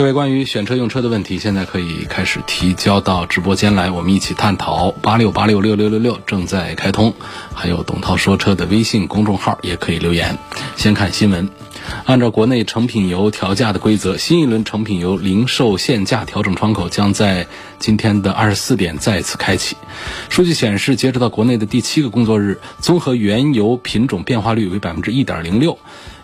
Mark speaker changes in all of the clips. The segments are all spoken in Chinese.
Speaker 1: 各位关于选车用车的问题，现在可以开始提交到直播间来，我们一起探讨。八六八六六六六六正在开通，还有董涛说车的微信公众号也可以留言。先看新闻，按照国内成品油调价的规则，新一轮成品油零售限价调整窗口将在今天的二十四点再次开启。数据显示，截止到国内的第七个工作日，综合原油品种变化率为百分之一点零六。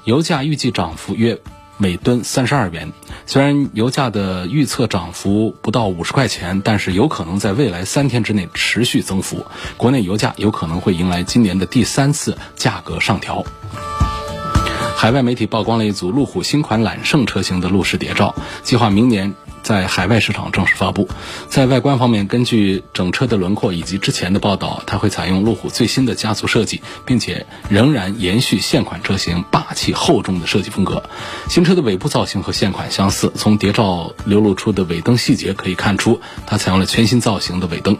Speaker 1: 油价预计涨幅约每吨三十二元。虽然油价的预测涨幅不到五十块钱，但是有可能在未来三天之内持续增幅。国内油价有可能会迎来今年的第三次价格上调。海外媒体曝光了一组路虎新款揽胜车型的路试谍照，计划明年。在海外市场正式发布。在外观方面，根据整车的轮廓以及之前的报道，它会采用路虎最新的家族设计，并且仍然延续现款车型霸气厚重的设计风格。新车的尾部造型和现款相似，从谍照流露出的尾灯细节可以看出，它采用了全新造型的尾灯。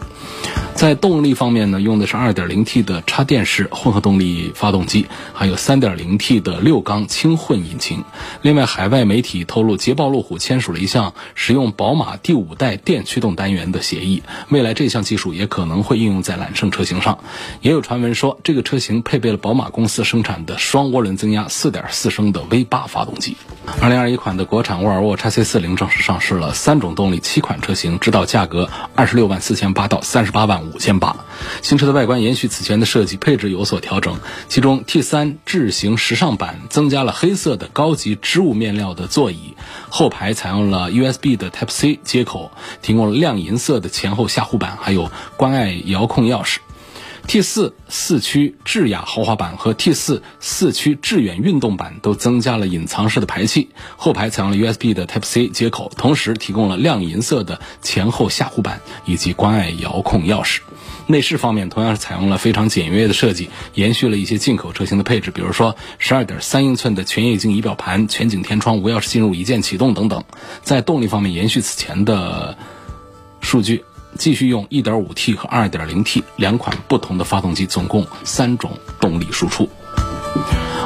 Speaker 1: 在动力方面呢，用的是 2.0T 的插电式混合动力发动机，还有 3.0T 的六缸轻混引擎。另外，海外媒体透露，捷豹路虎签署了一项使用用宝马第五代电驱动单元的协议，未来这项技术也可能会应用在揽胜车型上。也有传闻说，这个车型配备了宝马公司生产的双涡轮增压4.4升的 V8 发动机。2021款的国产沃尔沃 x C40 正式上市了，三种动力，七款车型，指导价格26万四千八到38万。五千八，新车的外观延续此前的设计，配置有所调整。其中 T 三智行时尚版增加了黑色的高级织物面料的座椅，后排采用了 USB 的 Type C 接口，提供了亮银色的前后下护板，还有关爱遥控钥匙。T 四四驱智雅豪华版和 T 四四驱致远运动版都增加了隐藏式的排气，后排采用了 USB 的 Type C 接口，同时提供了亮银色的前后下护板以及关爱遥控钥匙。内饰方面同样是采用了非常简约的设计，延续了一些进口车型的配置，比如说十二点三英寸的全液晶仪表盘、全景天窗、无钥匙进入、一键启动等等。在动力方面，延续此前的数据。继续用 1.5T 和 2.0T 两款不同的发动机，总共三种动力输出。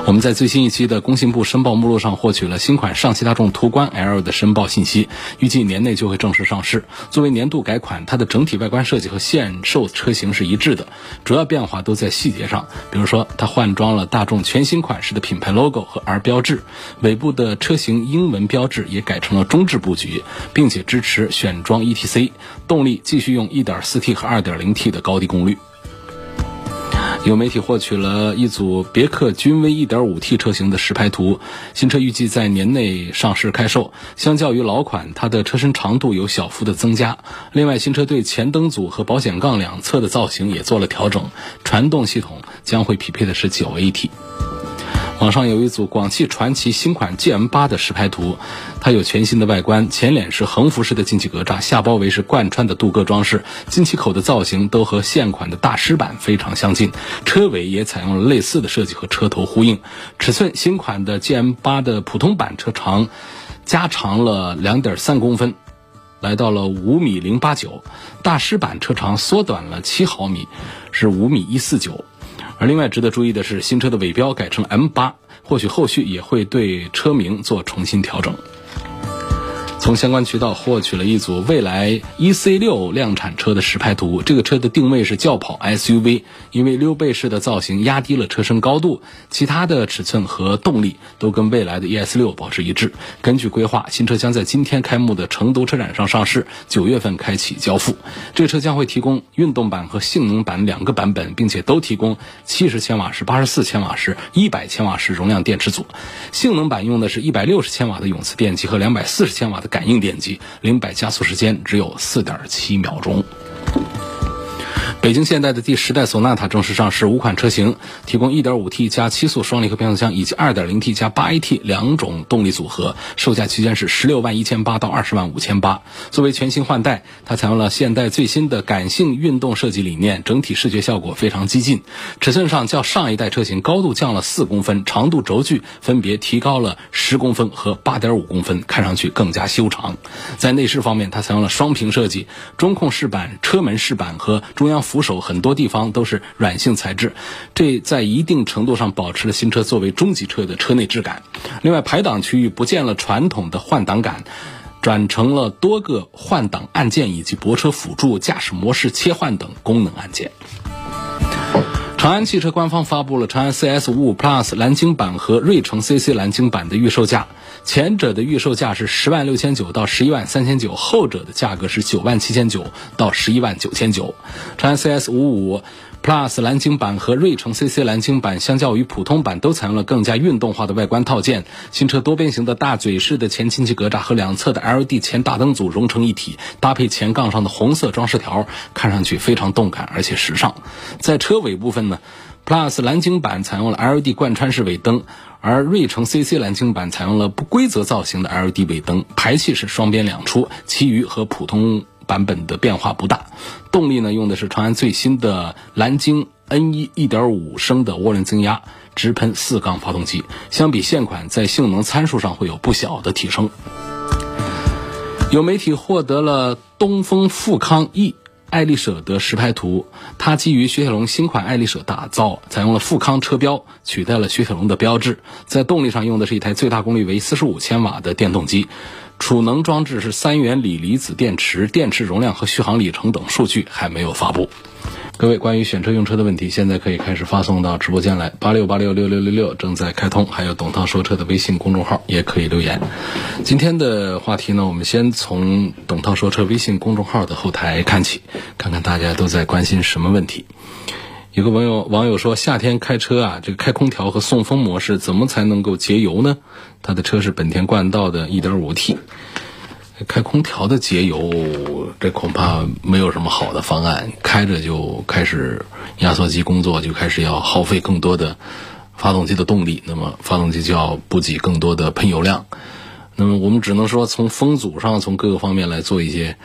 Speaker 1: 我们在最新一期的工信部申报目录上获取了新款上汽大众途观 L 的申报信息，预计年内就会正式上市。作为年度改款，它的整体外观设计和现售车型是一致的，主要变化都在细节上。比如说，它换装了大众全新款式的品牌 logo 和 R 标志，尾部的车型英文标志也改成了中置布局，并且支持选装 ETC，动力继续用 1.4T 和 2.0T 的高低功率。有媒体获取了一组别克君威 1.5T 车型的实拍图，新车预计在年内上市开售。相较于老款，它的车身长度有小幅的增加。另外，新车对前灯组和保险杠两侧的造型也做了调整，传动系统将会匹配的是 9AT。网上有一组广汽传祺新款 GM 八的实拍图，它有全新的外观，前脸是横幅式的进气格栅，下包围是贯穿的镀铬装饰，进气口的造型都和现款的大师版非常相近，车尾也采用了类似的设计和车头呼应。尺寸，新款的 GM 八的普通版车长加长了两点三公分，来到了五米零八九，大师版车长缩短了七毫米，是五米一四九。而另外值得注意的是，新车的尾标改成 M 八，或许后续也会对车名做重新调整。从相关渠道获取了一组未来 EC 六量产车的实拍图，这个车的定位是轿跑 SUV，因为溜背式的造型压低了车身高度，其他的尺寸和动力都跟蔚来的 ES 六保持一致。根据规划，新车将在今天开幕的成都车展上上市，九月份开启交付。这车将会提供运动版和性能版两个版本，并且都提供七十千瓦时、八十四千瓦时、一百千瓦时容量电池组。性能版用的是一百六十千瓦的永磁电机和两百四十千瓦的。感应电机零百加速时间只有四点七秒钟。北京现代的第十代索纳塔正式上市，五款车型提供 1.5T 加七速双离合变速箱以及 2.0T 加 8AT 两种动力组合，售价区间是十六万一千八到二十万五千八。作为全新换代，它采用了现代最新的感性运动设计理念，整体视觉效果非常激进。尺寸上较上一代车型高度降了四公分，长度轴距分别提高了十公分和八点五公分，看上去更加修长。在内饰方面，它采用了双屏设计，中控饰板、车门饰板和中央扶手很多地方都是软性材质，这在一定程度上保持了新车作为中级车的车内质感。另外，排档区域不见了传统的换挡杆，转成了多个换挡按键以及泊车辅助、驾驶模式切换等功能按键。长安汽车官方发布了长安 CS 五五 Plus 蓝鲸版和瑞城 CC 蓝鲸版的预售价，前者的预售价是十万六千九到十一万三千九，后者的价格是九万七千九到十一万九千九。长安 CS 五五 Plus 蓝鲸版和瑞城 CC 蓝鲸版相较于普通版都采用了更加运动化的外观套件，新车多边形的大嘴式的前进气格栅和两侧的 LED 前大灯组融成一体，搭配前杠上的红色装饰条，看上去非常动感而且时尚。在车尾部分呢，Plus 蓝鲸版采用了 LED 贯穿式尾灯，而瑞城 CC 蓝鲸版采用了不规则造型的 LED 尾灯，排气是双边两出，其余和普通。版本的变化不大，动力呢用的是长安最新的蓝鲸 N1 1.5升的涡轮增压直喷四缸发动机，相比现款在性能参数上会有不小的提升。有媒体获得了东风富康 E 爱丽舍的实拍图，它基于雪铁龙新款爱丽舍打造，采用了富康车标，取代了雪铁龙的标志。在动力上用的是一台最大功率为四十五千瓦的电动机。储能装置是三元锂离子电池，电池容量和续航里程等数据还没有发布。各位关于选车用车的问题，现在可以开始发送到直播间来，八六八六六六六六正在开通，还有董涛说车的微信公众号也可以留言。今天的话题呢，我们先从董涛说车微信公众号的后台看起，看看大家都在关心什么问题。有个网友网友说，夏天开车啊，这个开空调和送风模式怎么才能够节油呢？他的车是本田冠道的 1.5T，开空调的节油，这恐怕没有什么好的方案。开着就开始压缩机工作，就开始要耗费更多的发动机的动力，那么发动机就要补给更多的喷油量。那么我们只能说从风阻上，从各个方面来做一些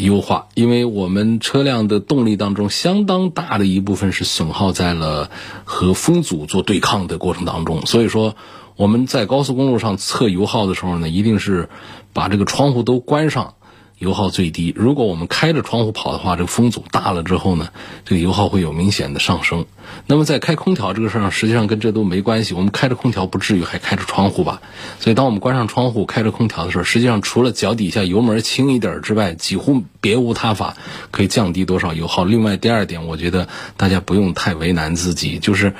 Speaker 1: 优化，因为我们车辆的动力当中相当大的一部分是损耗在了和风阻做对抗的过程当中。所以说我们在高速公路上测油耗的时候呢，一定是把这个窗户都关上。油耗最低。如果我们开着窗户跑的话，这个风阻大了之后呢，这个油耗会有明显的上升。那么在开空调这个事儿上，实际上跟这都没关系。我们开着空调不至于还开着窗户吧？所以当我们关上窗户、开着空调的时候，实际上除了脚底下油门轻一点之外，几乎别无他法可以降低多少油耗。另外，第二点，我觉得大家不用太为难自己，就是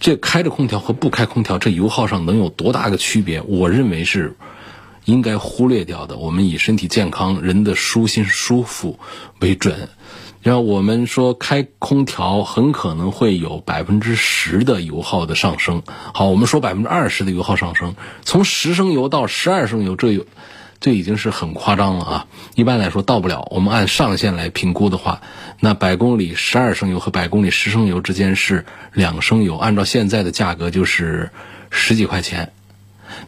Speaker 1: 这开着空调和不开空调，这油耗上能有多大个区别？我认为是。应该忽略掉的，我们以身体健康、人的舒心舒服为准。然后我们说开空调很可能会有百分之十的油耗的上升。好，我们说百分之二十的油耗上升，从十升油到十二升油，这有这已经是很夸张了啊！一般来说到不了。我们按上限来评估的话，那百公里十二升油和百公里十升油之间是两升油，按照现在的价格就是十几块钱。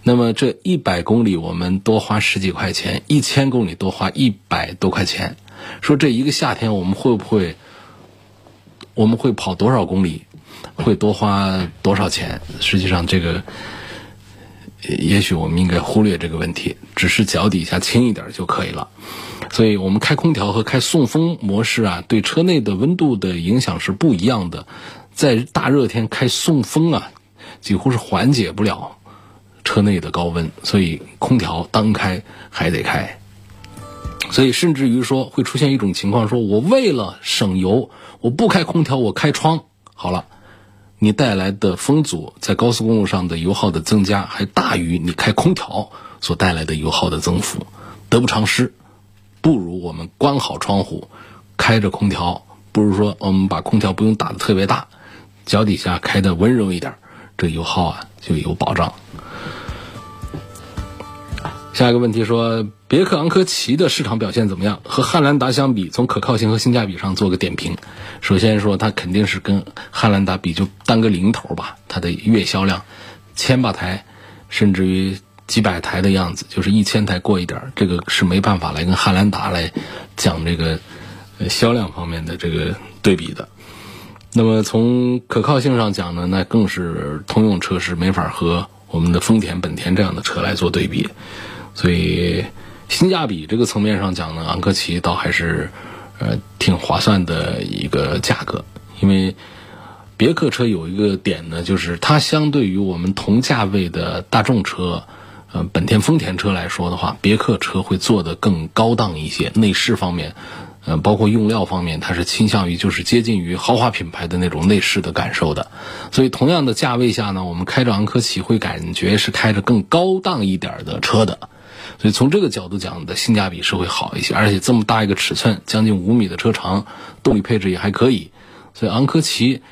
Speaker 1: 那么这一百公里我们多花十几块钱，一千公里多花一百多块钱。说这一个夏天我们会不会，我们会跑多少公里，会多花多少钱？实际上这个，也许我们应该忽略这个问题，只是脚底下轻一点就可以了。所以我们开空调和开送风模式啊，对车内的温度的影响是不一样的。在大热天开送风啊，几乎是缓解不了。车内的高温，所以空调当开还得开，所以甚至于说会出现一种情况：说我为了省油，我不开空调，我开窗好了，你带来的风阻在高速公路上的油耗的增加还大于你开空调所带来的油耗的增幅，得不偿失。不如我们关好窗户，开着空调，不如说我们把空调不用打的特别大，脚底下开的温柔一点，这油耗啊就有保障。下一个问题说，别克昂科旗的市场表现怎么样？和汉兰达相比，从可靠性和性价比上做个点评。首先说，它肯定是跟汉兰达比就单个零头吧，它的月销量千把台，甚至于几百台的样子，就是一千台过一点，这个是没办法来跟汉兰达来讲这个销量方面的这个对比的。那么从可靠性上讲呢，那更是通用车是没法和我们的丰田、本田这样的车来做对比。所以性价比这个层面上讲呢，昂科旗倒还是呃挺划算的一个价格，因为别克车有一个点呢，就是它相对于我们同价位的大众车，呃本田、丰田车来说的话，别克车会做的更高档一些，内饰方面，呃包括用料方面，它是倾向于就是接近于豪华品牌的那种内饰的感受的。所以同样的价位下呢，我们开着昂科旗会感觉是开着更高档一点的车的。所以从这个角度讲的性价比是会好一些，而且这么大一个尺寸，将近五米的车长，动力配置也还可以，所以昂科旗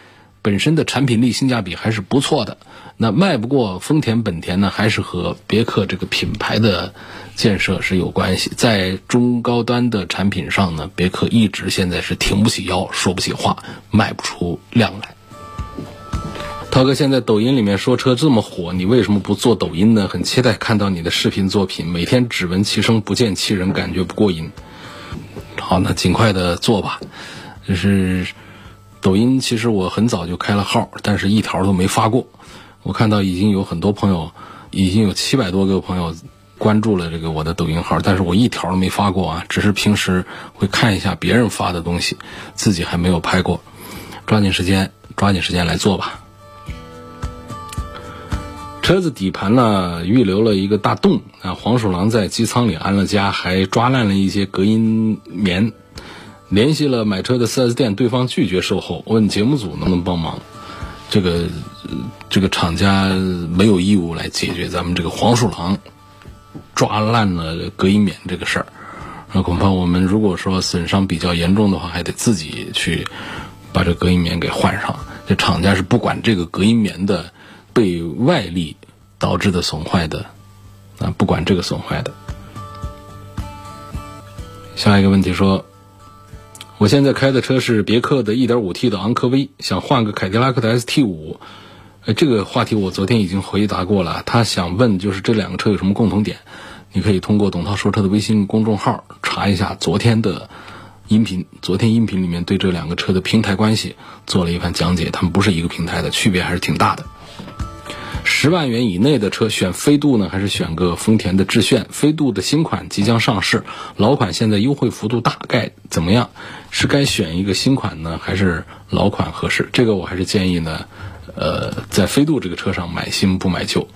Speaker 1: 本身的产品力、性价比还是不错的。那卖不过丰田、本田呢，还是和别克这个品牌的建设是有关系。在中高端的产品上呢，别克一直现在是挺不起腰、说不起话、卖不出量来。涛哥，现在抖音里面说车这么火，你为什么不做抖音呢？很期待看到你的视频作品，每天只闻其声不见其人，感觉不过瘾。好，那尽快的做吧。就是抖音，其实我很早就开了号，但是一条都没发过。我看到已经有很多朋友，已经有七百多个朋友关注了这个我的抖音号，但是我一条都没发过啊，只是平时会看一下别人发的东西，自己还没有拍过。抓紧时间，抓紧时间来做吧。车子底盘呢预留了一个大洞啊，黄鼠狼在机舱里安了家，还抓烂了一些隔音棉。联系了买车的 4S 店，对方拒绝售后，问节目组能不能帮忙。这个这个厂家没有义务来解决咱们这个黄鼠狼抓烂了隔音棉这个事儿。那恐怕我们如果说损伤比较严重的话，还得自己去把这隔音棉给换上。这厂家是不管这个隔音棉的。被外力导致的损坏的，啊，不管这个损坏的。下一个问题说，我现在开的车是别克的 1.5T 的昂科威，想换个凯迪拉克的 ST5。呃，这个话题我昨天已经回答过了。他想问就是这两个车有什么共同点？你可以通过董涛说车的微信公众号查一下昨天的音频。昨天音频里面对这两个车的平台关系做了一番讲解，他们不是一个平台的，区别还是挺大的。十万元以内的车选飞度呢，还是选个丰田的致炫？飞度的新款即将上市，老款现在优惠幅度大概怎么样？是该选一个新款呢，还是老款合适？这个我还是建议呢，呃，在飞度这个车上买新不买旧。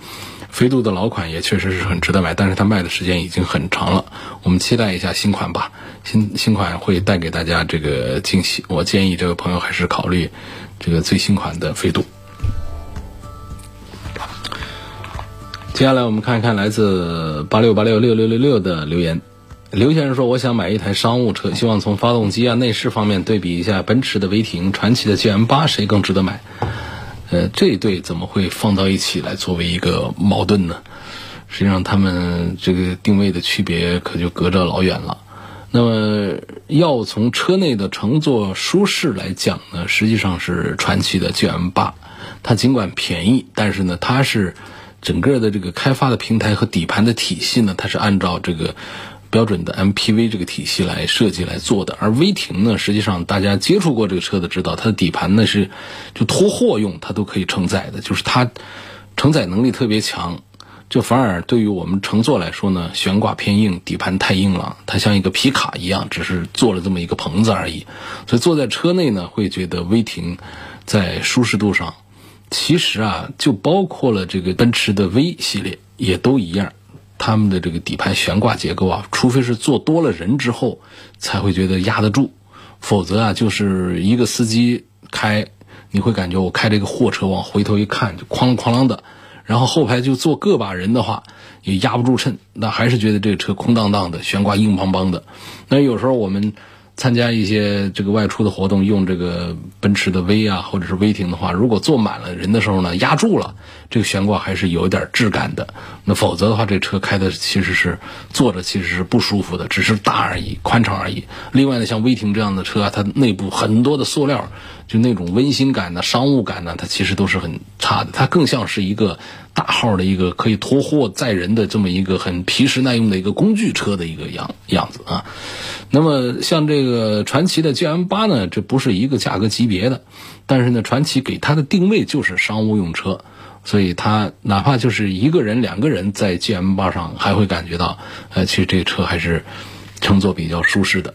Speaker 1: 飞度的老款也确实是很值得买，但是它卖的时间已经很长了。我们期待一下新款吧，新新款会带给大家这个惊喜。我建议这位朋友还是考虑这个最新款的飞度。接下来我们看一看来自八六八六六六六六的留言。刘先生说：“我想买一台商务车，希望从发动机啊、内饰方面对比一下奔驰的威霆、传祺的 GM 八，谁更值得买？”呃，这一对怎么会放到一起来作为一个矛盾呢？实际上，他们这个定位的区别可就隔着老远了。那么，要从车内的乘坐舒适来讲呢，实际上是传祺的 GM 八，它尽管便宜，但是呢，它是。整个的这个开发的平台和底盘的体系呢，它是按照这个标准的 MPV 这个体系来设计来做的。而威霆呢，实际上大家接触过这个车的知道，它的底盘呢是就拖货用，它都可以承载的，就是它承载能力特别强。就反而对于我们乘坐来说呢，悬挂偏硬，底盘太硬了，它像一个皮卡一样，只是做了这么一个棚子而已。所以坐在车内呢，会觉得威霆在舒适度上。其实啊，就包括了这个奔驰的 V 系列，也都一样。他们的这个底盘悬挂结构啊，除非是坐多了人之后，才会觉得压得住，否则啊，就是一个司机开，你会感觉我开这个货车往回头一看就哐啷哐啷的，然后后排就坐个把人的话，也压不住秤，那还是觉得这个车空荡荡的，悬挂硬邦邦的。那有时候我们。参加一些这个外出的活动，用这个奔驰的 V 啊，或者是威霆的话，如果坐满了人的时候呢，压住了，这个悬挂还是有一点质感的。那否则的话，这车开的其实是坐着其实是不舒服的，只是大而已，宽敞而已。另外呢，像威霆这样的车啊，它内部很多的塑料，就那种温馨感呢、商务感呢，它其实都是很差的。它更像是一个大号的一个可以拖货载人的这么一个很皮实耐用的一个工具车的一个样样子啊。那么像这个传祺的 GM 八呢，这不是一个价格级别的，但是呢，传祺给它的定位就是商务用车，所以它哪怕就是一个人、两个人在 GM 八上，还会感觉到，呃，其实这车还是乘坐比较舒适的。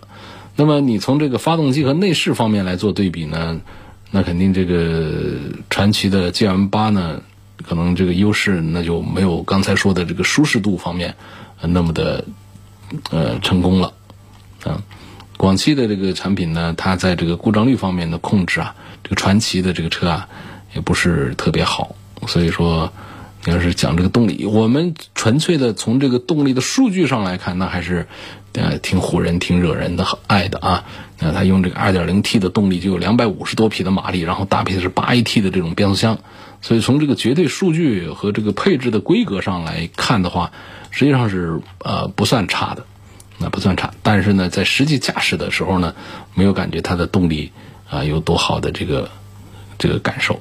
Speaker 1: 那么你从这个发动机和内饰方面来做对比呢，那肯定这个传祺的 GM 八呢，可能这个优势那就没有刚才说的这个舒适度方面那么的呃成功了。嗯，广汽的这个产品呢，它在这个故障率方面的控制啊，这个传祺的这个车啊，也不是特别好。所以说，你要是讲这个动力，我们纯粹的从这个动力的数据上来看，那还是呃挺唬人、挺惹人的爱的啊。那它用这个 2.0T 的动力就有250多匹的马力，然后搭配的是 8AT 的这种变速箱，所以从这个绝对数据和这个配置的规格上来看的话，实际上是呃不算差的。那不算差，但是呢，在实际驾驶的时候呢，没有感觉它的动力啊有多好的这个这个感受。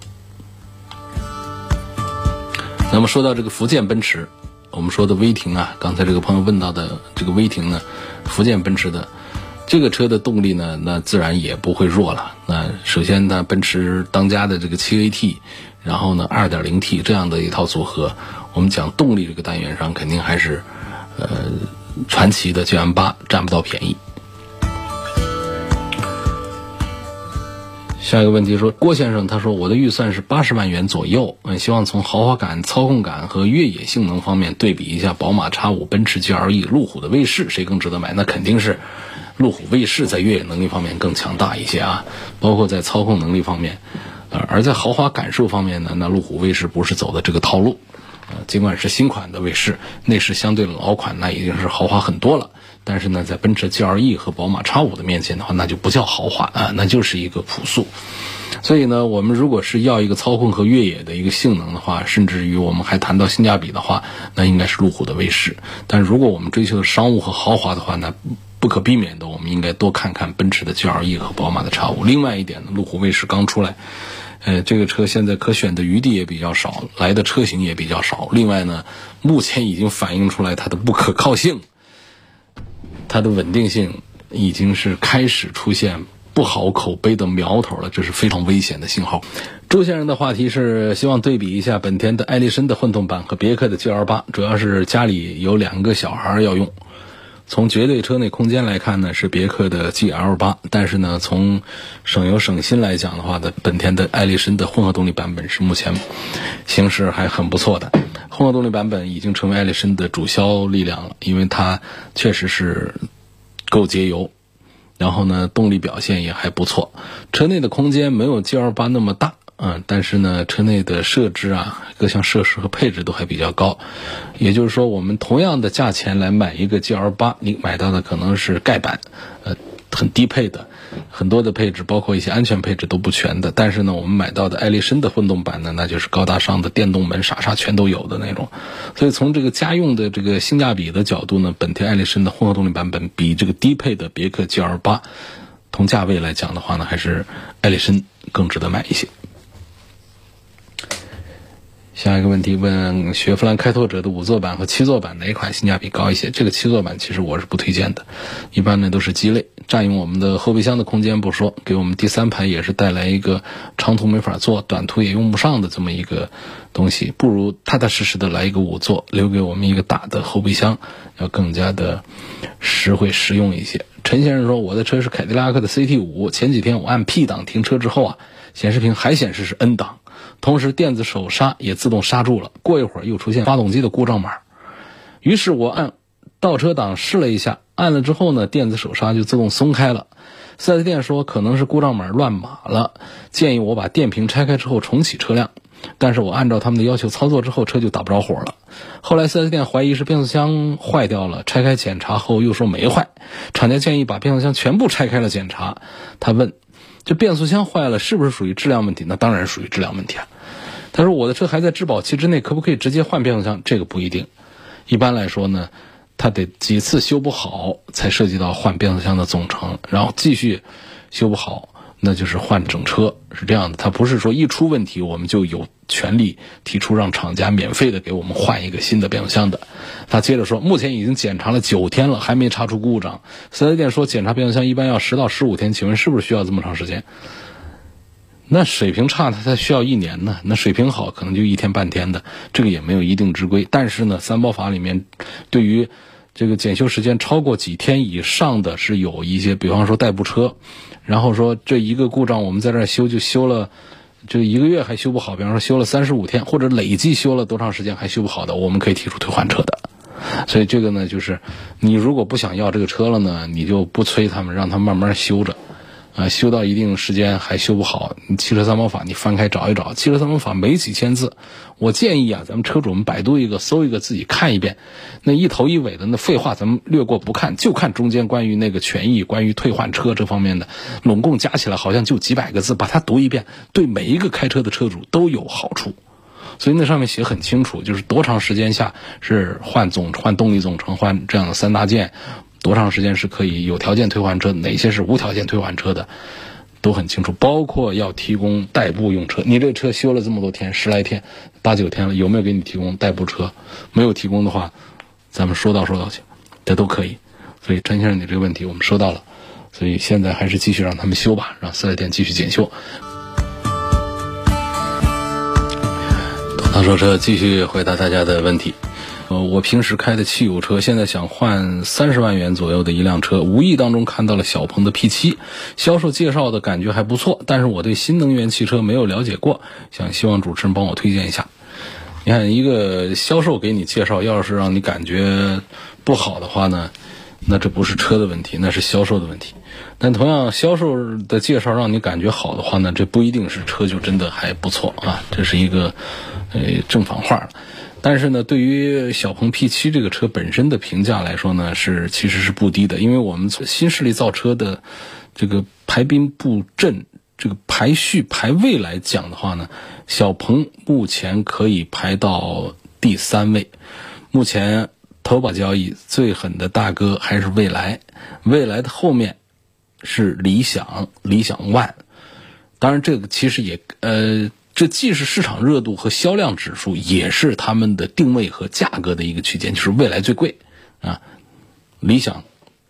Speaker 1: 那么说到这个福建奔驰，我们说的威霆啊，刚才这个朋友问到的这个威霆呢，福建奔驰的这个车的动力呢，那自然也不会弱了。那首先呢，奔驰当家的这个七 AT，然后呢二点零 T 这样的一套组合，我们讲动力这个单元上肯定还是呃。传奇的 GM 八占不到便宜。下一个问题说，郭先生他说我的预算是八十万元左右，嗯，希望从豪华感、操控感和越野性能方面对比一下宝马 X 五、奔驰 GLE、路虎的卫士，谁更值得买？那肯定是路虎卫士在越野能力方面更强大一些啊，包括在操控能力方面，呃，而在豪华感受方面呢，那路虎卫士不是走的这个套路。呃尽管是新款的卫士，内饰相对老款那已经是豪华很多了。但是呢，在奔驰 GLE 和宝马 X5 的面前的话，那就不叫豪华啊，那就是一个朴素。所以呢，我们如果是要一个操控和越野的一个性能的话，甚至于我们还谈到性价比的话，那应该是路虎的卫士。但如果我们追求的商务和豪华的话，那不可避免的，我们应该多看看奔驰的 GLE 和宝马的 X5。另外一点呢，路虎卫士刚出来。呃，这个车现在可选的余地也比较少，来的车型也比较少。另外呢，目前已经反映出来它的不可靠性，它的稳定性已经是开始出现不好口碑的苗头了，这是非常危险的信号。周先生的话题是希望对比一下本田的艾力绅的混动版和别克的 GL 八，主要是家里有两个小孩要用。从绝对车内空间来看呢，是别克的 GL 八，但是呢，从省油省心来讲的话呢，本田的艾力绅的混合动力版本是目前形势还很不错的。混合动力版本已经成为艾力绅的主销力量了，因为它确实是够节油，然后呢，动力表现也还不错。车内的空间没有 GL 八那么大。嗯，但是呢，车内的设置啊，各项设施和配置都还比较高。也就是说，我们同样的价钱来买一个 GL 八，你买到的可能是盖板，呃，很低配的，很多的配置，包括一些安全配置都不全的。但是呢，我们买到的艾力绅的混动版呢，那就是高大上的电动门，啥啥全都有的那种。所以从这个家用的这个性价比的角度呢，本田艾力绅的混合动力版本比这个低配的别克 GL 八同价位来讲的话呢，还是艾力绅更值得买一些。下一个问题问雪佛兰开拓者的五座版和七座版哪一款性价比高一些？这个七座版其实我是不推荐的，一般呢都是鸡肋，占用我们的后备箱的空间不说，给我们第三排也是带来一个长途没法坐，短途也用不上的这么一个东西，不如踏踏实实的来一个五座，留给我们一个大的后备箱，要更加的实惠实用一些。陈先生说我的车是凯迪拉克的 CT 五，前几天我按 P 档停车之后啊，显示屏还显示是 N 档。同时，电子手刹也自动刹住了。过一会儿又出现发动机的故障码，于是我按倒车档试了一下，按了之后呢，电子手刹就自动松开了。四 S 店说可能是故障码乱码了，建议我把电瓶拆开之后重启车辆。但是我按照他们的要求操作之后，车就打不着火了。后来 4S 店怀疑是变速箱坏掉了，拆开检查后又说没坏，厂家建议把变速箱全部拆开了检查。他问，这变速箱坏了是不是属于质量问题？那当然属于质量问题啊。他说我的车还在质保期之内，可不可以直接换变速箱？这个不一定。一般来说呢，它得几次修不好才涉及到换变速箱的总成，然后继续修不好。那就是换整车是这样的，它不是说一出问题我们就有权利提出让厂家免费的给我们换一个新的变速箱的。他接着说，目前已经检查了九天了，还没查出故障。四 S 店说检查变速箱一般要十到十五天，请问是不是需要这么长时间？那水平差它才需要一年呢，那水平好可能就一天半天的，这个也没有一定之规。但是呢，三包法里面对于这个检修时间超过几天以上的是有一些，比方说代步车。然后说这一个故障我们在这儿修就修了，这一个月还修不好，比方说修了三十五天，或者累计修了多长时间还修不好的，我们可以提出退换车的。所以这个呢，就是你如果不想要这个车了呢，你就不催他们，让他慢慢修着。啊，修到一定时间还修不好，你汽车三包法你翻开找一找，汽车三包法没几千字，我建议啊，咱们车主们百度一个，搜一个，自己看一遍，那一头一尾的那废话咱们略过不看，就看中间关于那个权益、关于退换车这方面的，拢共加起来好像就几百个字，把它读一遍，对每一个开车的车主都有好处。所以那上面写很清楚，就是多长时间下是换总换动力总成换这样的三大件。多长时间是可以有条件退换车？哪些是无条件退换车的，都很清楚。包括要提供代步用车，你这车修了这么多天，十来天、八九天了，有没有给你提供代步车？没有提供的话，咱们说到说到去，这都可以。所以陈先生，你这个问题我们收到了，所以现在还是继续让他们修吧，让四 S 店继续检修。东方说车继续回答大家的问题。呃，我平时开的汽油车，现在想换三十万元左右的一辆车，无意当中看到了小鹏的 P7，销售介绍的感觉还不错，但是我对新能源汽车没有了解过，想希望主持人帮我推荐一下。你看，一个销售给你介绍，要是让你感觉不好的话呢，那这不是车的问题，那是销售的问题。但同样，销售的介绍让你感觉好的话呢，这不一定是车就真的还不错啊，这是一个呃正反话了。但是呢，对于小鹏 P7 这个车本身的评价来说呢，是其实是不低的。因为我们从新势力造车的这个排兵布阵、这个排序排位来讲的话呢，小鹏目前可以排到第三位。目前头把交易最狠的大哥还是蔚来，蔚来的后面是理想、理想 ONE。当然，这个其实也呃。这既是市场热度和销量指数，也是他们的定位和价格的一个区间，就是未来最贵啊。理想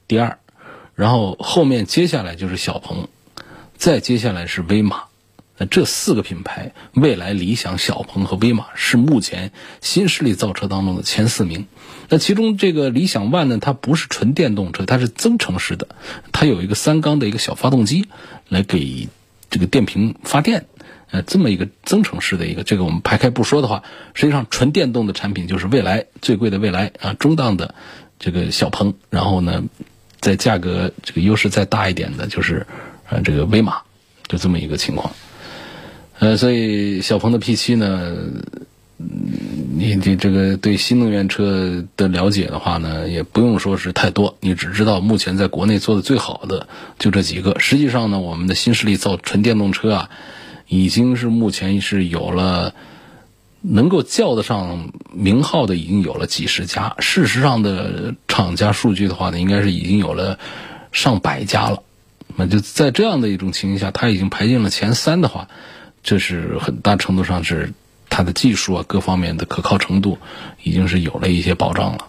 Speaker 1: 第二，然后后面接下来就是小鹏，再接下来是威马。那这四个品牌，未来、理想、小鹏和威马是目前新势力造车当中的前四名。那其中这个理想 ONE 呢，它不是纯电动车，它是增程式的，它有一个三缸的一个小发动机来给这个电瓶发电。呃，这么一个增程式的一个，这个我们排开不说的话，实际上纯电动的产品就是未来最贵的未来啊，中档的这个小鹏，然后呢，在价格这个优势再大一点的就是呃这个威马，就这么一个情况。呃，所以小鹏的 P7 呢，你你这个对新能源车的了解的话呢，也不用说是太多，你只知道目前在国内做的最好的就这几个。实际上呢，我们的新势力造纯电动车啊。已经是目前是有了能够叫得上名号的，已经有了几十家。事实上的厂家数据的话呢，应该是已经有了上百家了。那就在这样的一种情形下，它已经排进了前三的话，这是很大程度上是它的技术啊各方面的可靠程度已经是有了一些保障了。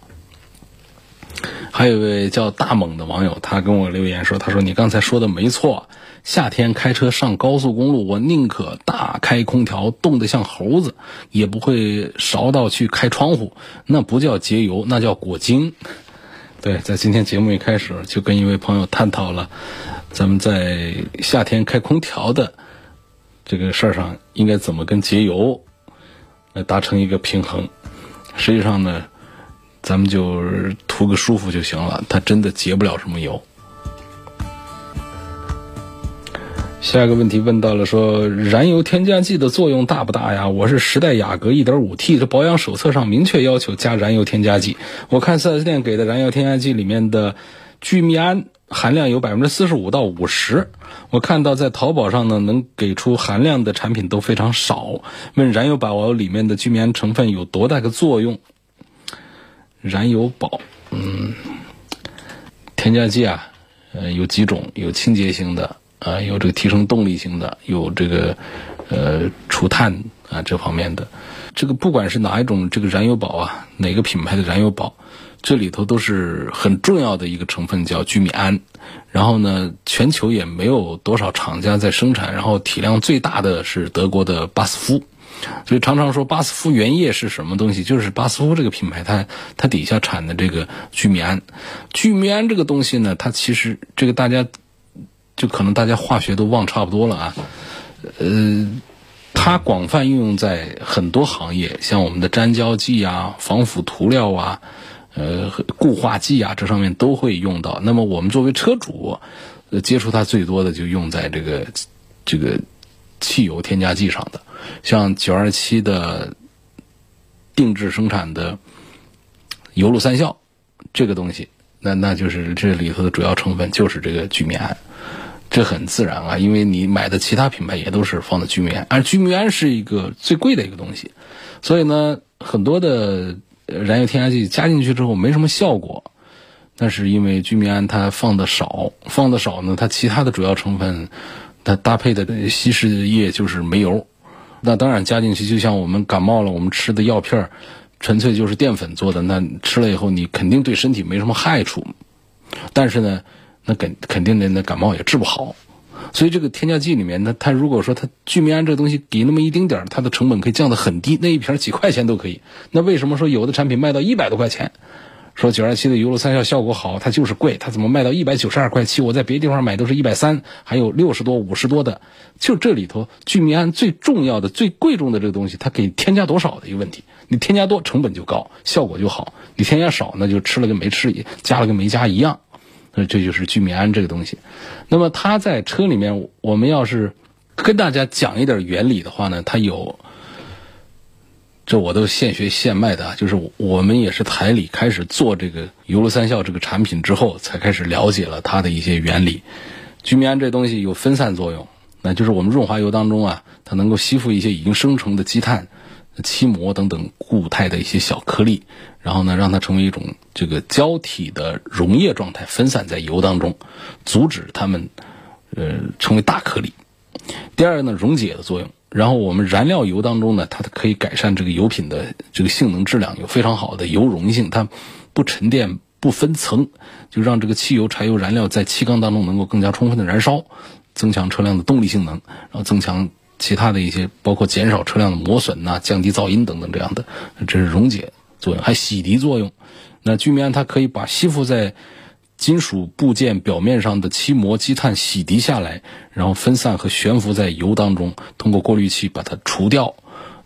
Speaker 1: 还有一位叫大猛的网友，他跟我留言说：“他说你刚才说的没错。”夏天开车上高速公路，我宁可大开空调，冻得像猴子，也不会烧到去开窗户。那不叫节油，那叫果精。对，在今天节目一开始就跟一位朋友探讨了，咱们在夏天开空调的这个事儿上，应该怎么跟节油来达成一个平衡。实际上呢，咱们就图个舒服就行了，它真的节不了什么油。下一个问题问到了，说燃油添加剂的作用大不大呀？我是时代雅阁 1.5T，这保养手册上明确要求加燃油添加剂。我看 4S 店给的燃油添加剂里面的聚醚胺含量有百分之四十五到五十，我看到在淘宝上呢，能给出含量的产品都非常少。问燃油宝里面的聚醚胺成分有多大个作用？燃油宝，嗯，添加剂啊，呃，有几种，有清洁型的。啊，有这个提升动力型的，有这个呃除碳啊这方面的，这个不管是哪一种这个燃油宝啊，哪个品牌的燃油宝，这里头都是很重要的一个成分叫聚米胺。然后呢，全球也没有多少厂家在生产，然后体量最大的是德国的巴斯夫，所以常常说巴斯夫原液是什么东西，就是巴斯夫这个品牌它它底下产的这个聚醚胺。聚醚胺这个东西呢，它其实这个大家。就可能大家化学都忘差不多了啊，呃，它广泛应用在很多行业，像我们的粘胶剂啊、防腐涂料啊、呃固化剂啊，这上面都会用到。那么我们作为车主，呃，接触它最多的就用在这个这个汽油添加剂上的，像九二七的定制生产的油路三效这个东西，那那就是这里头的主要成分就是这个聚醚胺。这很自然啊，因为你买的其他品牌也都是放的聚醚胺，而聚醚胺是一个最贵的一个东西，所以呢，很多的燃油添加剂加进去之后没什么效果，那是因为聚醚胺它放的少，放的少呢，它其他的主要成分它搭配的稀释液就是煤油，那当然加进去就像我们感冒了，我们吃的药片儿纯粹就是淀粉做的，那吃了以后你肯定对身体没什么害处，但是呢。那肯肯定的，那感冒也治不好，所以这个添加剂里面，呢，它如果说它聚醚胺这个东西给那么一丁点儿，它的成本可以降得很低，那一瓶几块钱都可以。那为什么说有的产品卖到一百多块钱？说九二七的油路三效效果好，它就是贵，它怎么卖到一百九十二块七？我在别的地方买都是一百三，还有六十多、五十多的。就这里头聚醚胺最重要的、最贵重的这个东西，它给添加多少的一个问题。你添加多，成本就高，效果就好；你添加少，那就吃了跟没吃，加了跟没加一样。那这就是聚醚胺这个东西，那么它在车里面，我们要是跟大家讲一点原理的话呢，它有，这我都现学现卖的，就是我们也是台里开始做这个油路三效这个产品之后，才开始了解了它的一些原理。聚醚胺这东西有分散作用，那就是我们润滑油当中啊，它能够吸附一些已经生成的积碳。漆膜等等固态的一些小颗粒，然后呢，让它成为一种这个胶体的溶液状态，分散在油当中，阻止它们呃成为大颗粒。第二个呢，溶解的作用。然后我们燃料油当中呢，它可以改善这个油品的这个性能质量，有非常好的油溶性，它不沉淀、不分层，就让这个汽油、柴油燃料在气缸当中能够更加充分的燃烧，增强车辆的动力性能，然后增强。其他的一些，包括减少车辆的磨损呐、降低噪音等等这样的，这是溶解作用，还洗涤作用。那聚醚胺它可以把吸附在金属部件表面上的漆膜积碳洗涤下来，然后分散和悬浮在油当中，通过过滤器把它除掉。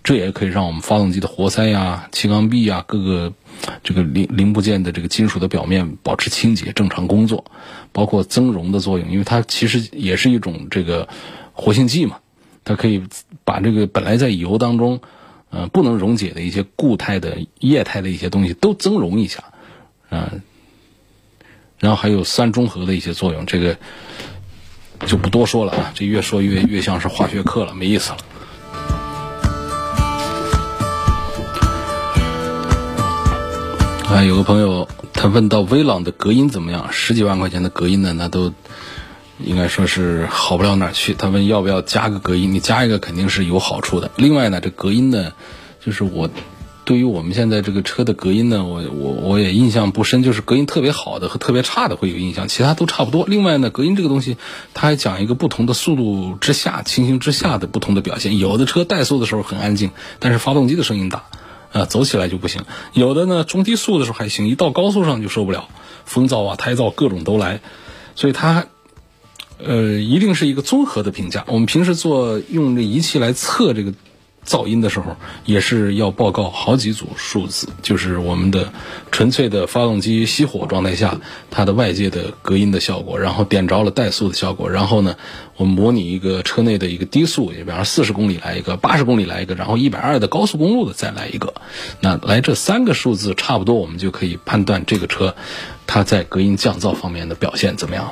Speaker 1: 这也可以让我们发动机的活塞呀、气缸壁呀各个这个零零部件的这个金属的表面保持清洁、正常工作。包括增容的作用，因为它其实也是一种这个活性剂嘛。它可以把这个本来在油当中，呃，不能溶解的一些固态的、液态的一些东西都增溶一下，嗯，然后还有三中和的一些作用，这个就不多说了啊，这越说越越像是化学课了，没意思了。啊，有个朋友他问到威朗的隔音怎么样？十几万块钱的隔音呢，那都。应该说是好不了哪去。他问要不要加个隔音？你加一个肯定是有好处的。另外呢，这隔音呢，就是我对于我们现在这个车的隔音呢，我我我也印象不深。就是隔音特别好的和特别差的会有印象，其他都差不多。另外呢，隔音这个东西，它还讲一个不同的速度之下情形之下的不同的表现。有的车怠速的时候很安静，但是发动机的声音大，啊，走起来就不行。有的呢，中低速的时候还行，一到高速上就受不了，风噪啊、胎噪各种都来，所以它。呃，一定是一个综合的评价。我们平时做用这仪器来测这个噪音的时候，也是要报告好几组数字，就是我们的纯粹的发动机熄火状态下，它的外界的隔音的效果，然后点着了怠速的效果，然后呢，我们模拟一个车内的一个低速，也比方说四十公里来一个，八十公里来一个，然后一百二的高速公路的再来一个，那来这三个数字差不多，我们就可以判断这个车它在隔音降噪方面的表现怎么样。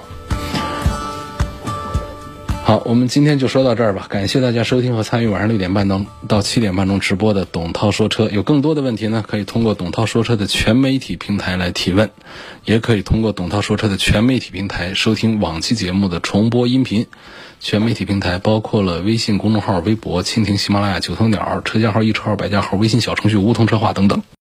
Speaker 1: 好，我们今天就说到这儿吧。感谢大家收听和参与晚上六点半到到七点半钟直播的董涛说车。有更多的问题呢，可以通过董涛说车的全媒体平台来提问，也可以通过董涛说车的全媒体平台收听往期节目的重播音频。全媒体平台包括了微信公众号、微博、蜻蜓、喜马拉雅、九头鸟、车架号、易车号、百家号、微信小程序梧桐车话等等。